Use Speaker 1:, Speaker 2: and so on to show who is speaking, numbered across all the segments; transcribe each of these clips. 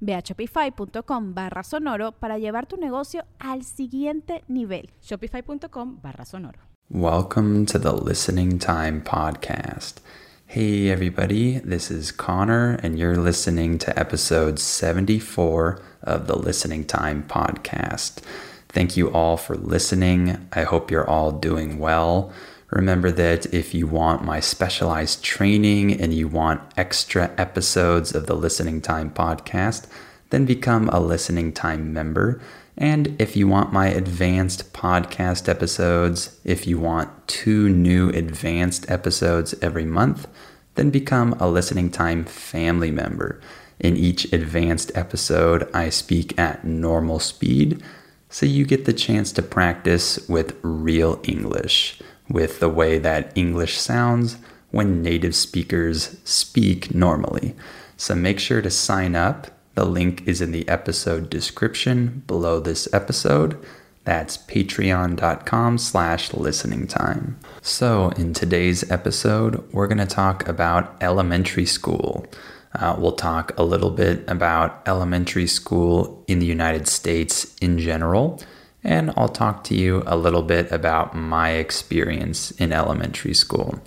Speaker 1: Ve a shopify.com barra sonoro para llevar tu negocio al siguiente nivel.
Speaker 2: Shopify.com barra sonoro.
Speaker 3: Welcome to the Listening Time Podcast. Hey everybody, this is Connor, and you're listening to episode 74 of the Listening Time Podcast. Thank you all for listening. I hope you're all doing well. Remember that if you want my specialized training and you want extra episodes of the Listening Time podcast, then become a Listening Time member. And if you want my advanced podcast episodes, if you want two new advanced episodes every month, then become a Listening Time family member. In each advanced episode, I speak at normal speed, so you get the chance to practice with real English with the way that English sounds when native speakers speak normally. So make sure to sign up. The link is in the episode description below this episode. That's patreon.com slash listening time. So, in today's episode, we're going to talk about elementary school. Uh, we'll talk a little bit about elementary school in the United States in general and I'll talk to you a little bit about my experience in elementary school.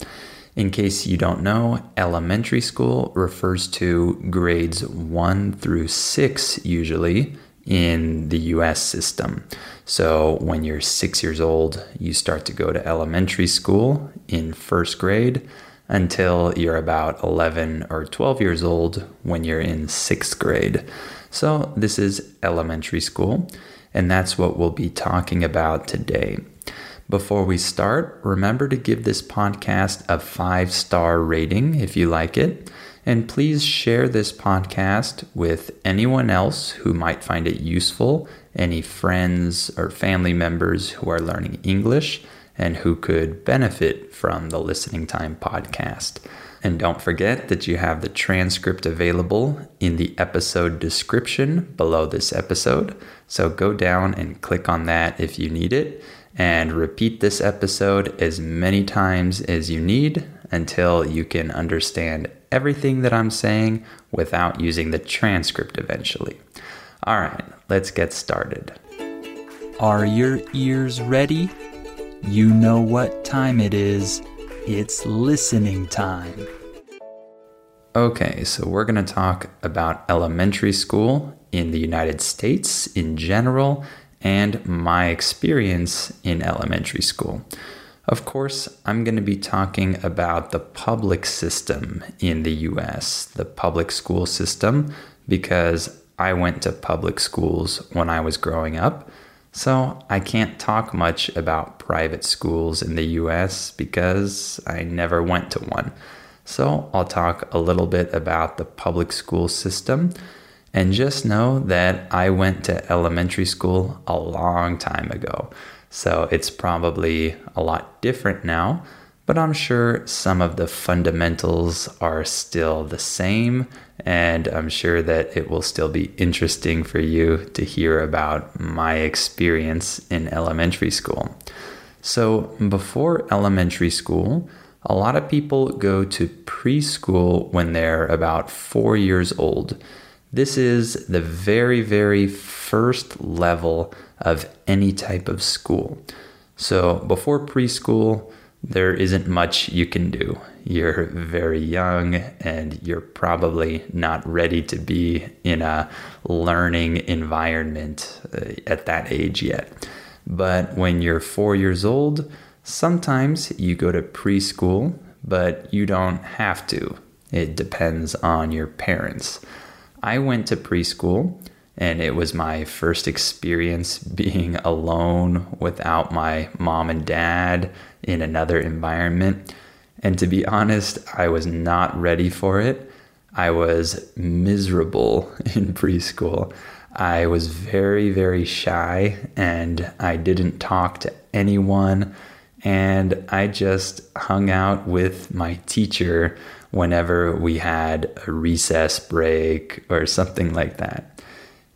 Speaker 3: In case you don't know, elementary school refers to grades 1 through 6 usually in the US system. So when you're 6 years old, you start to go to elementary school in first grade until you're about 11 or 12 years old when you're in 6th grade. So this is elementary school and that's what we'll be talking about today. Before we start, remember to give this podcast a five star rating if you like it. And please share this podcast with anyone else who might find it useful, any friends or family members who are learning English and who could benefit from the Listening Time podcast. And don't forget that you have the transcript available in the episode description below this episode. So go down and click on that if you need it. And repeat this episode as many times as you need until you can understand everything that I'm saying without using the transcript eventually. All right, let's get started.
Speaker 4: Are your ears ready? You know what time it is. It's listening time.
Speaker 3: Okay, so we're going to talk about elementary school in the United States in general and my experience in elementary school. Of course, I'm going to be talking about the public system in the US, the public school system, because I went to public schools when I was growing up. So I can't talk much about private schools in the US because I never went to one. So I'll talk a little bit about the public school system. And just know that I went to elementary school a long time ago. So it's probably a lot different now, but I'm sure some of the fundamentals are still the same and I'm sure that it will still be interesting for you to hear about my experience in elementary school. So, before elementary school, a lot of people go to preschool when they're about four years old. This is the very, very first level of any type of school. So, before preschool, there isn't much you can do. You're very young and you're probably not ready to be in a learning environment uh, at that age yet. But when you're four years old, Sometimes you go to preschool, but you don't have to. It depends on your parents. I went to preschool and it was my first experience being alone without my mom and dad in another environment. And to be honest, I was not ready for it. I was miserable in preschool. I was very, very shy and I didn't talk to anyone. And I just hung out with my teacher whenever we had a recess break or something like that.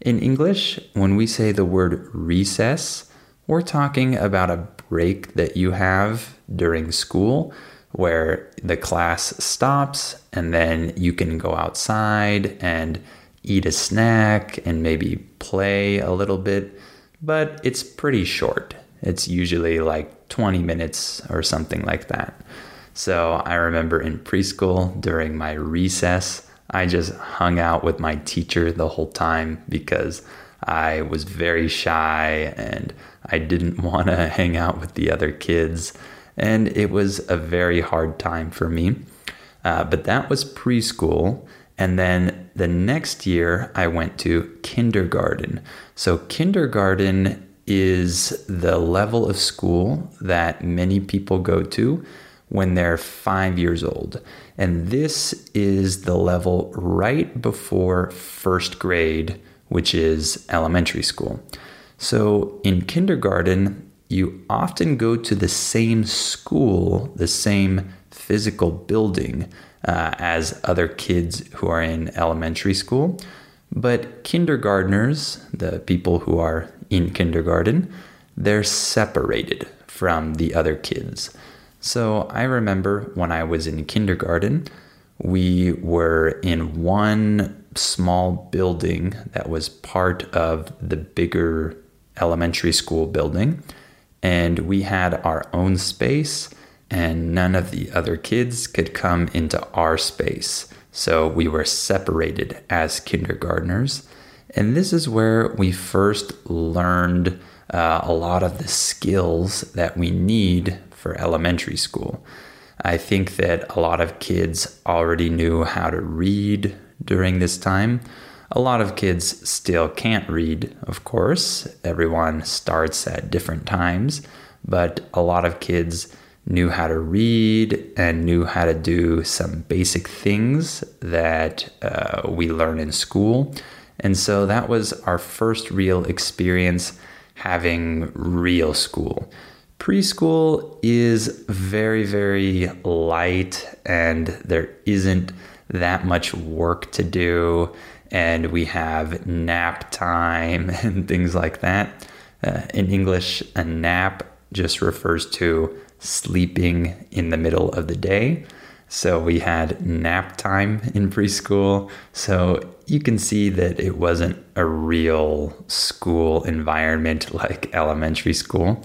Speaker 3: In English, when we say the word recess, we're talking about a break that you have during school where the class stops and then you can go outside and eat a snack and maybe play a little bit, but it's pretty short. It's usually like 20 minutes or something like that. So I remember in preschool during my recess, I just hung out with my teacher the whole time because I was very shy and I didn't want to hang out with the other kids. And it was a very hard time for me. Uh, but that was preschool. And then the next year, I went to kindergarten. So, kindergarten is the level of school that many people go to when they're five years old. And this is the level right before first grade, which is elementary school. So in kindergarten, you often go to the same school, the same physical building uh, as other kids who are in elementary school. But kindergartners, the people who are in kindergarten, they're separated from the other kids. So I remember when I was in kindergarten, we were in one small building that was part of the bigger elementary school building. And we had our own space, and none of the other kids could come into our space. So we were separated as kindergartners. And this is where we first learned uh, a lot of the skills that we need for elementary school. I think that a lot of kids already knew how to read during this time. A lot of kids still can't read, of course. Everyone starts at different times, but a lot of kids knew how to read and knew how to do some basic things that uh, we learn in school. And so that was our first real experience having real school preschool is very, very light and there isn't that much work to do. And we have nap time and things like that. Uh, in English, a nap just refers to sleeping in the middle of the day. So we had nap time in preschool. So you can see that it wasn't a real school environment like elementary school.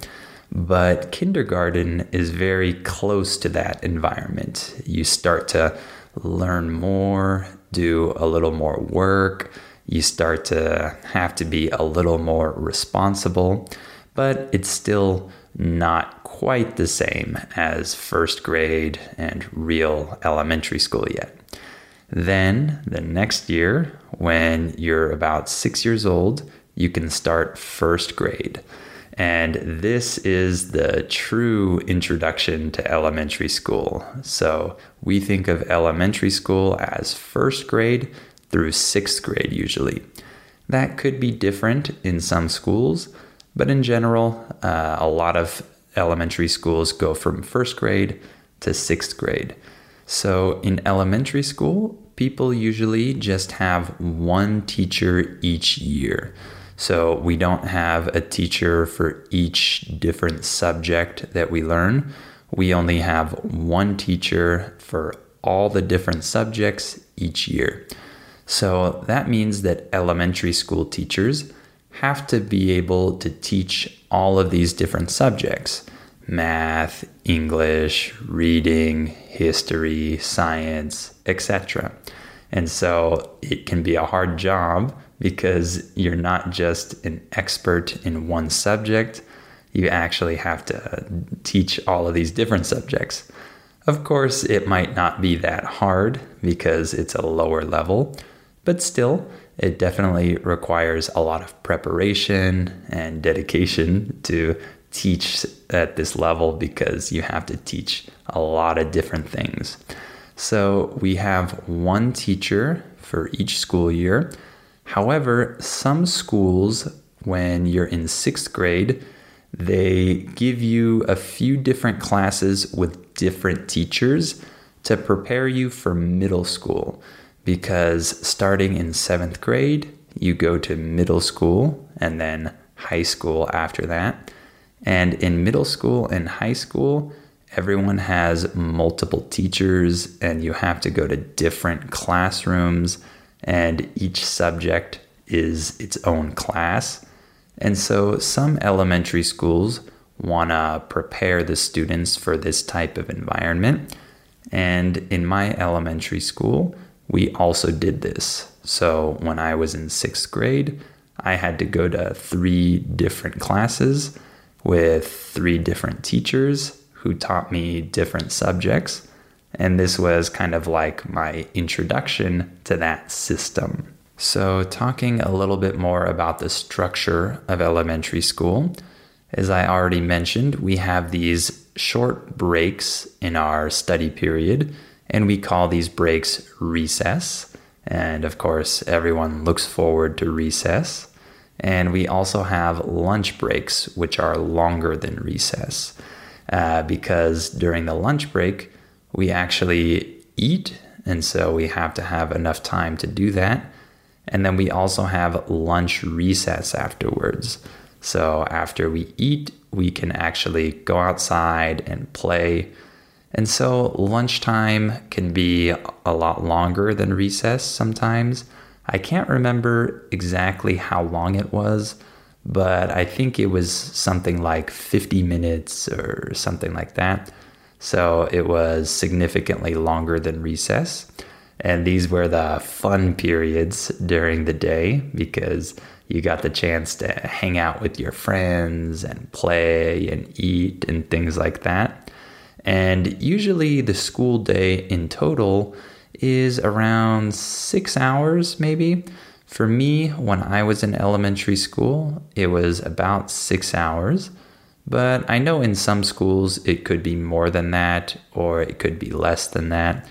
Speaker 3: But kindergarten is very close to that environment. You start to learn more, do a little more work, you start to have to be a little more responsible, but it's still not quite the same as first grade and real elementary school yet. Then, the next year, when you're about six years old, you can start first grade. And this is the true introduction to elementary school. So we think of elementary school as first grade through sixth grade, usually. That could be different in some schools, but in general, uh, a lot of elementary schools go from first grade to sixth grade. So in elementary school, people usually just have one teacher each year. So we don't have a teacher for each different subject that we learn. We only have one teacher for all the different subjects each year. So that means that elementary school teachers have to be able to teach all of these different subjects math, English, reading, history, science, etc. And so it can be a hard job because you're not just an expert in one subject, you actually have to uh, teach all of these different subjects. Of course, it might not be that hard because it's a lower level, but still, it definitely requires a lot of preparation and dedication to teach at this level because you have to teach a lot of different things. So we have one teacher for each school year. However, some schools, when you're in sixth grade, they give you a few different classes with different teachers to prepare you for middle school. Because starting in seventh grade, you go to middle school and then high school after that. And in middle school and high school, everyone has multiple teachers and you have to go to different classrooms, and each subject is its own class. And so some elementary schools want to prepare the students for this type of environment. And in my elementary school, we also did this. So when I was in sixth grade, I had to go to three different classes with three different teachers who taught me different subjects. And this was kind of like my introduction to that system. So, talking a little bit more about the structure of elementary school, as I already mentioned, we have these short breaks in our study period, and we call these breaks recess. And of course, everyone looks forward to recess. And we also have lunch breaks, which are longer than recess, uh, because during the lunch break, we actually eat. And so we have to have enough time to do that. And then we also have lunch recess afterwards. So after we eat, we can actually go outside and play. And so lunchtime can be a lot longer than recess sometimes. I can't remember exactly how long it was, but I think it was something like 50 minutes or something like that. So it was significantly longer than recess. And these were the fun periods during the day because you got the chance to hang out with your friends and play and eat and things like that. And usually the school day in total is around six hours, maybe. For me, when I was in elementary school, it was about six hours. But I know in some schools it could be more than that or it could be less than that.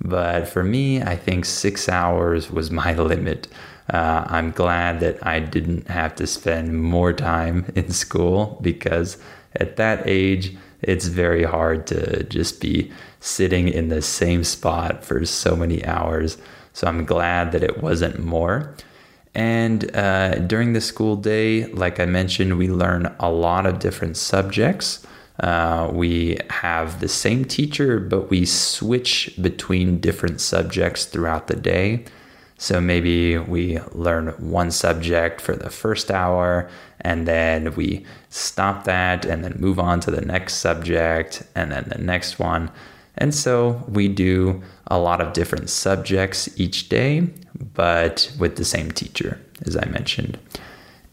Speaker 3: But for me, I think six hours was my limit. Uh, I'm glad that I didn't have to spend more time in school because at that age, it's very hard to just be sitting in the same spot for so many hours. So I'm glad that it wasn't more. And uh, during the school day, like I mentioned, we learn a lot of different subjects. Uh, we have the same teacher, but we switch between different subjects throughout the day. So maybe we learn one subject for the first hour, and then we stop that and then move on to the next subject and then the next one. And so we do a lot of different subjects each day, but with the same teacher, as I mentioned.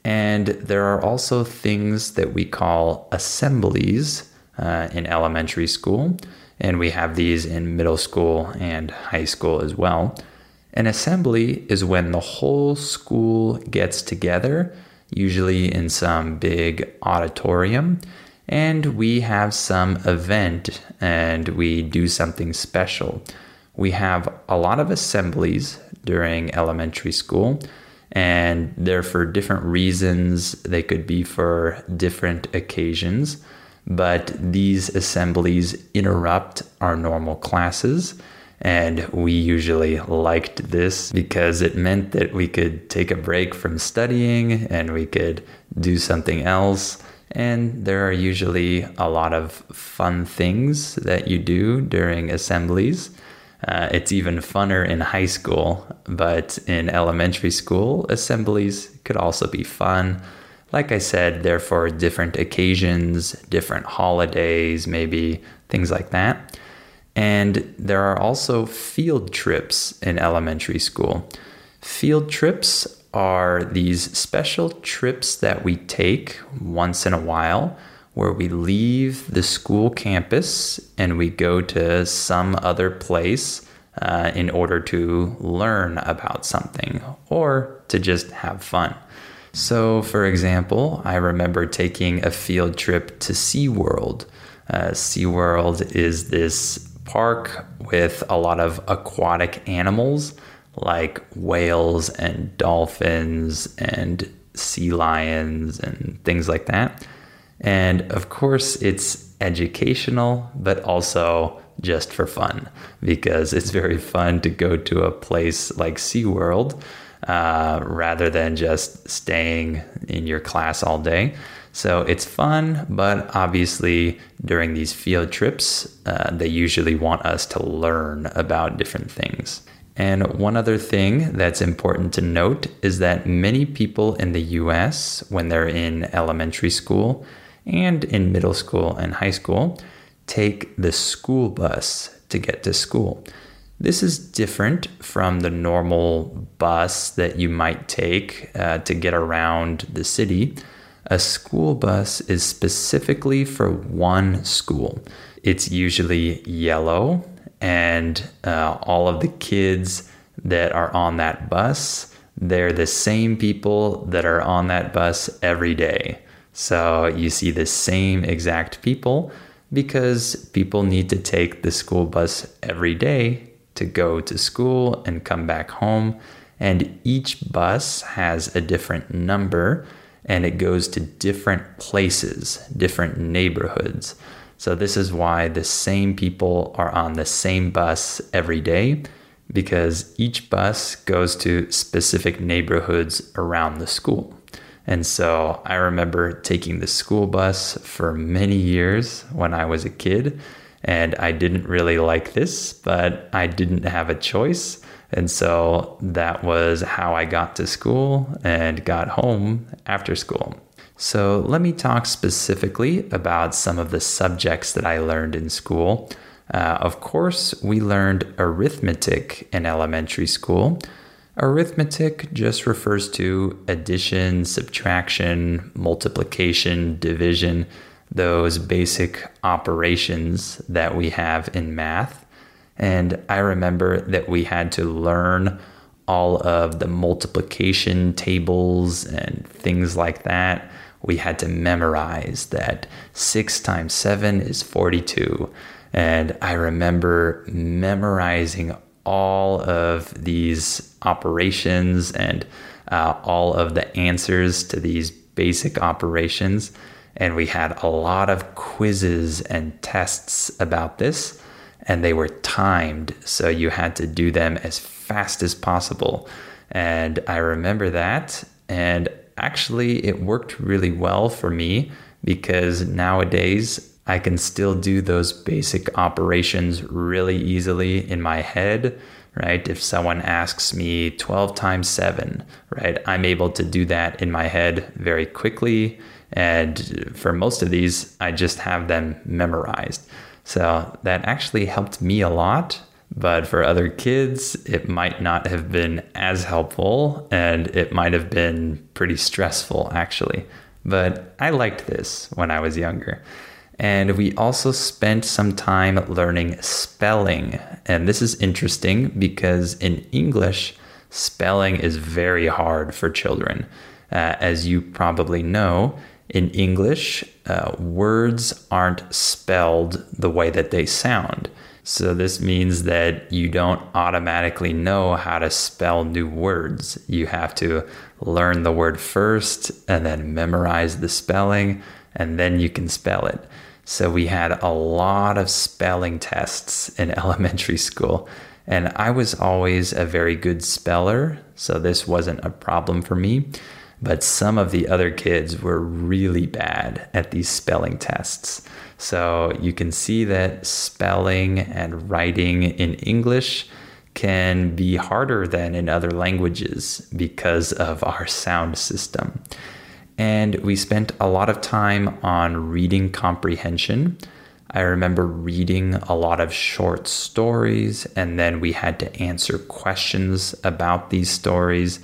Speaker 3: And there are also things that we call assemblies uh, in elementary school, and we have these in middle school and high school as well. An assembly is when the whole school gets together, usually in some big auditorium, and we have some event and we do something special. We have a lot of assemblies during elementary school, and they're for different reasons. They could be for different occasions, but these assemblies interrupt our normal classes and we usually liked this because it meant that we could take a break from studying and we could do something else. And there are usually a lot of fun things that you do during assemblies. Uh, it's even funner in high school, but in elementary school, assemblies could also be fun. Like I said, they're for different occasions, different holidays, maybe things like that. And there are also field trips in elementary school. Field trips are these special trips that we take once in a while where we leave the school campus and we go to some other place uh, in order to learn about something or to just have fun. So, for example, I remember taking a field trip to SeaWorld. Uh, SeaWorld is this park with a lot of aquatic animals like whales and dolphins and sea lions and things like that. And of course, it's educational, but also just for fun because it's very fun to go to a place like SeaWorld uh, rather than just staying in your class all day. So it's fun, but obviously during these field trips, uh, they usually want us to learn about different things. And one other thing that's important to note is that many people in the US, when they're in elementary school and in middle school and high school, take the school bus to get to school. This is different from the normal bus that you might take uh, to get around the city. A school bus is specifically for one school. It's usually yellow and uh, all of the kids that are on that bus they're the same people that are on that bus every day so you see the same exact people because people need to take the school bus every day to go to school and come back home and each bus has a different number and it goes to different places different neighborhoods so, this is why the same people are on the same bus every day because each bus goes to specific neighborhoods around the school. And so I remember taking the school bus for many years when I was a kid, and I didn't really like this, but I didn't have a choice. And so that was how I got to school and got home after school. So, let me talk specifically about some of the subjects that I learned in school. Uh, of course, we learned arithmetic in elementary school. Arithmetic just refers to addition, subtraction, multiplication, division, those basic operations that we have in math. And I remember that we had to learn all of the multiplication tables and things like that we had to memorize that six times seven is 42. And I remember memorizing all of these operations and uh, all of the answers to these basic operations. And we had a lot of quizzes and tests about this, and they were timed. So you had to do them as fast as possible. And I remember that. And actually, it worked really well for me because nowadays I can still do those basic operations really easily in my head, right? If someone asks me 12 times 7, right, I'm able to do that in my head very quickly. And for most of these, I just have them memorized. So that actually helped me a lot but for other kids, it might not have been as helpful and it might have been pretty stressful, actually. But I liked this when I was younger. And we also spent some time learning spelling. And this is interesting because in English, spelling is very hard for children. Uh, as you probably know, in English, uh, words aren't spelled the way that they sound. So this means that you don't automatically know how to spell new words. You have to learn the word first and then memorize the spelling, and then you can spell it. So we had a lot of spelling tests in elementary school. And I was always a very good speller, so this wasn't a problem for me. But some of the other kids were really bad at these spelling tests. So you can see that spelling and writing in English can be harder than in other languages because of our sound system. And we spent a lot of time on reading comprehension. I remember reading a lot of short stories, and then we had to answer questions about these stories.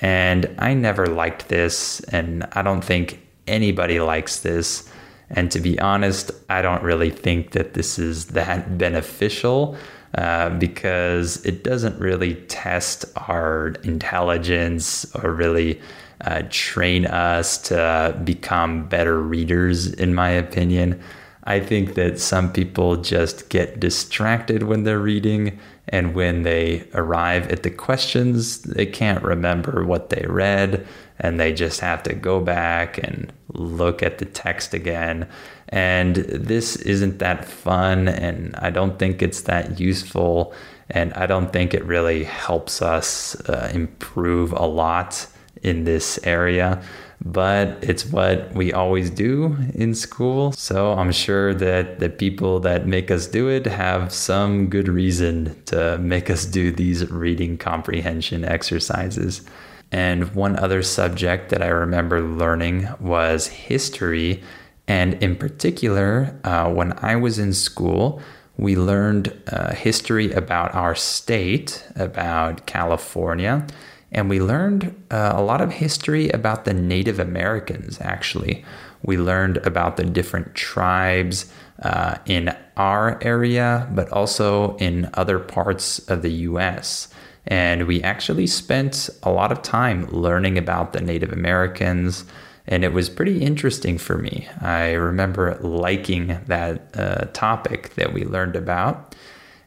Speaker 3: And I never liked this, and I don't think anybody likes this. And to be honest, I don't really think that this is that beneficial uh, because it doesn't really test our intelligence or really uh, train us to become better readers, in my opinion. I think that some people just get distracted when they're reading, and when they arrive at the questions, they can't remember what they read, and they just have to go back and look at the text again. And this isn't that fun, and I don't think it's that useful, and I don't think it really helps us uh, improve a lot in this area but it's what we always do in school. So I'm sure that the people that make us do it have some good reason to make us do these reading comprehension exercises. And one other subject that I remember learning was history. And in particular, uh, when I was in school, we learned uh, history about our state, about California. And we learned uh, a lot of history about the Native Americans, actually. We learned about the different tribes uh, in our area, but also in other parts of the US. And we actually spent a lot of time learning about the Native Americans, and it was pretty interesting for me. I remember liking that uh, topic that we learned about.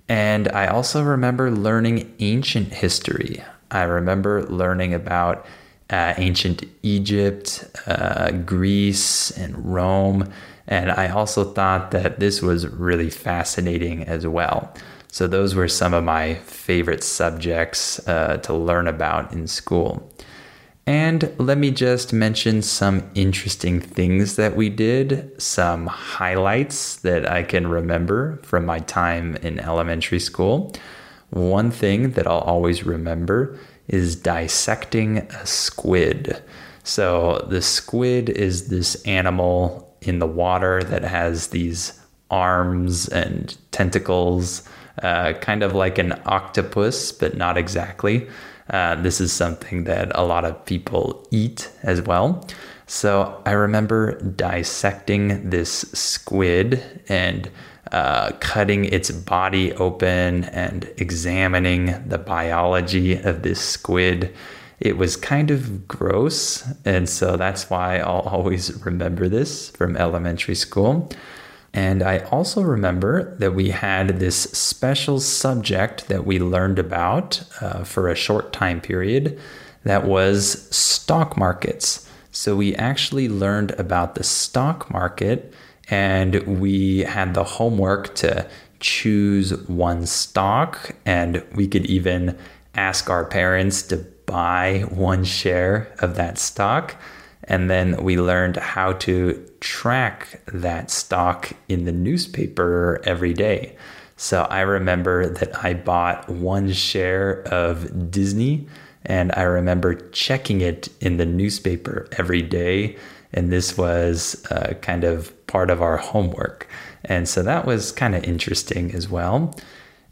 Speaker 3: And I also remember learning ancient history. I remember learning about uh, ancient Egypt, uh, Greece, and Rome. And I also thought that this was really fascinating as well. So, those were some of my favorite subjects uh, to learn about in school. And let me just mention some interesting things that we did, some highlights that I can remember from my time in elementary school. One thing that I'll always remember is dissecting a squid. So, the squid is this animal in the water that has these arms and tentacles, uh, kind of like an octopus, but not exactly. Uh, this is something that a lot of people eat as well. So I remember dissecting this squid and uh, cutting its body open and examining the biology of this squid. It was kind of gross, and so that's why I'll always remember this from elementary school. And I also remember that we had this special subject that we learned about uh, for a short time period that was stock markets. So we actually learned about the stock market and we had the homework to choose one stock and we could even ask our parents to buy one share of that stock. And then we learned how to track that stock in the newspaper every day. So i remember that i bought one share of disney and i remember checking it in the newspaper every day and this was uh, kind of part of our homework. And so that was kind of interesting as well.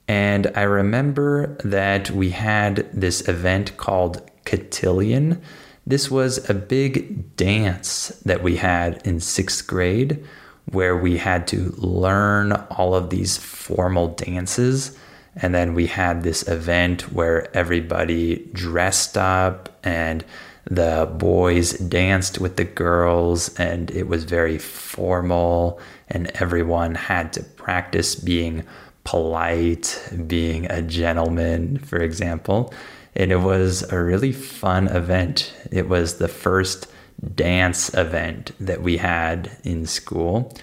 Speaker 3: And I remember that we had this event called Cotillion. This was a big dance that we had in sixth grade where we had to learn all of these formal dances. And then we had this event where everybody dressed up and the boys danced with the girls and it was very formal and everyone had to practice being polite being a gentleman for example. And it was a really fun event. It was the first dance event that we had in school.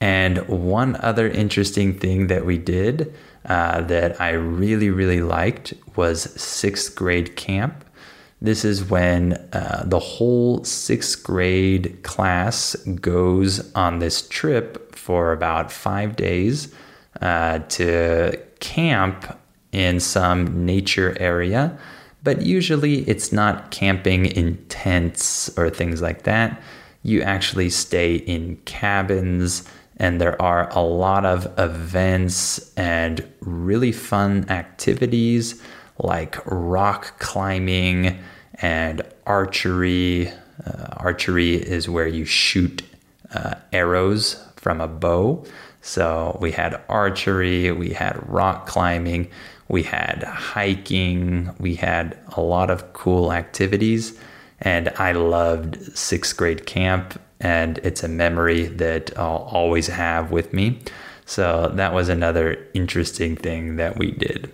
Speaker 3: And one other interesting thing that we did uh, that i really really liked was sixth grade camp this is when uh, the whole sixth grade class goes on this trip for about five days uh, to camp in some nature area. But usually it's not camping in tents or things like that. You actually stay in cabins, and there are a lot of events and really fun activities like rock climbing and archery. Uh, archery is where you shoot uh, arrows from a bow. So we had archery, we had rock climbing, we had hiking, we had a lot of cool activities. And I loved sixth grade camp, and it's a memory that I'll always have with me. So that was another interesting thing that we did.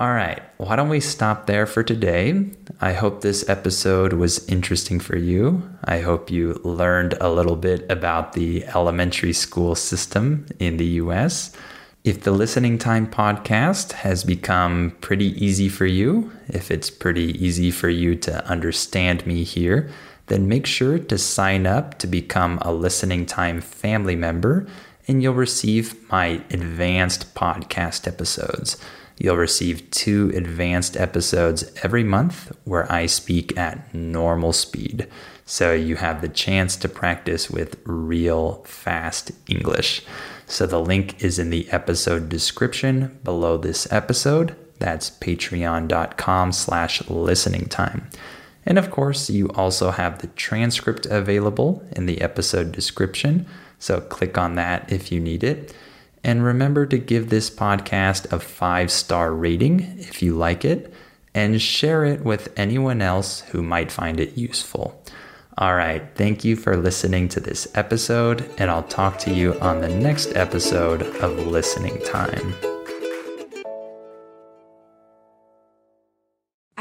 Speaker 3: All right, why don't we stop there for today? I hope this episode was interesting for you. I hope you learned a little bit about the elementary school system in the US. If the Listening Time podcast has become pretty easy for you, if it's pretty easy for you to understand me here, then make sure to sign up to become a Listening Time family member and you'll receive my advanced podcast episodes. You'll receive two advanced episodes every month where I speak at normal speed. So you have the chance to practice with real fast English. So the link is in the episode description below this episode. That's patreon.com slash listening time. And of course, you also have the transcript available in the episode description. So click on that if you need it. And remember to give this podcast a five star rating if you like it, and share it with anyone else who might find it useful. All right, thank you for listening to this episode, and I'll talk to you on the next episode of Listening Time.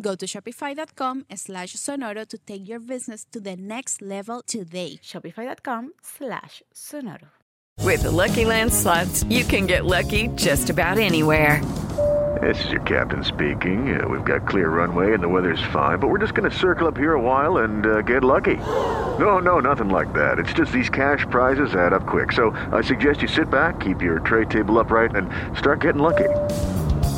Speaker 1: Go to shopify.com slash sonoro to take your business to the next level today.
Speaker 2: Shopify.com slash sonoro.
Speaker 5: With the Lucky Land slots, you can get lucky just about anywhere.
Speaker 6: This is your captain speaking. Uh, we've got clear runway and the weather's fine, but we're just going to circle up here a while and uh, get lucky. No, no, nothing like that. It's just these cash prizes add up quick. So I suggest you sit back, keep your tray table upright, and start getting lucky.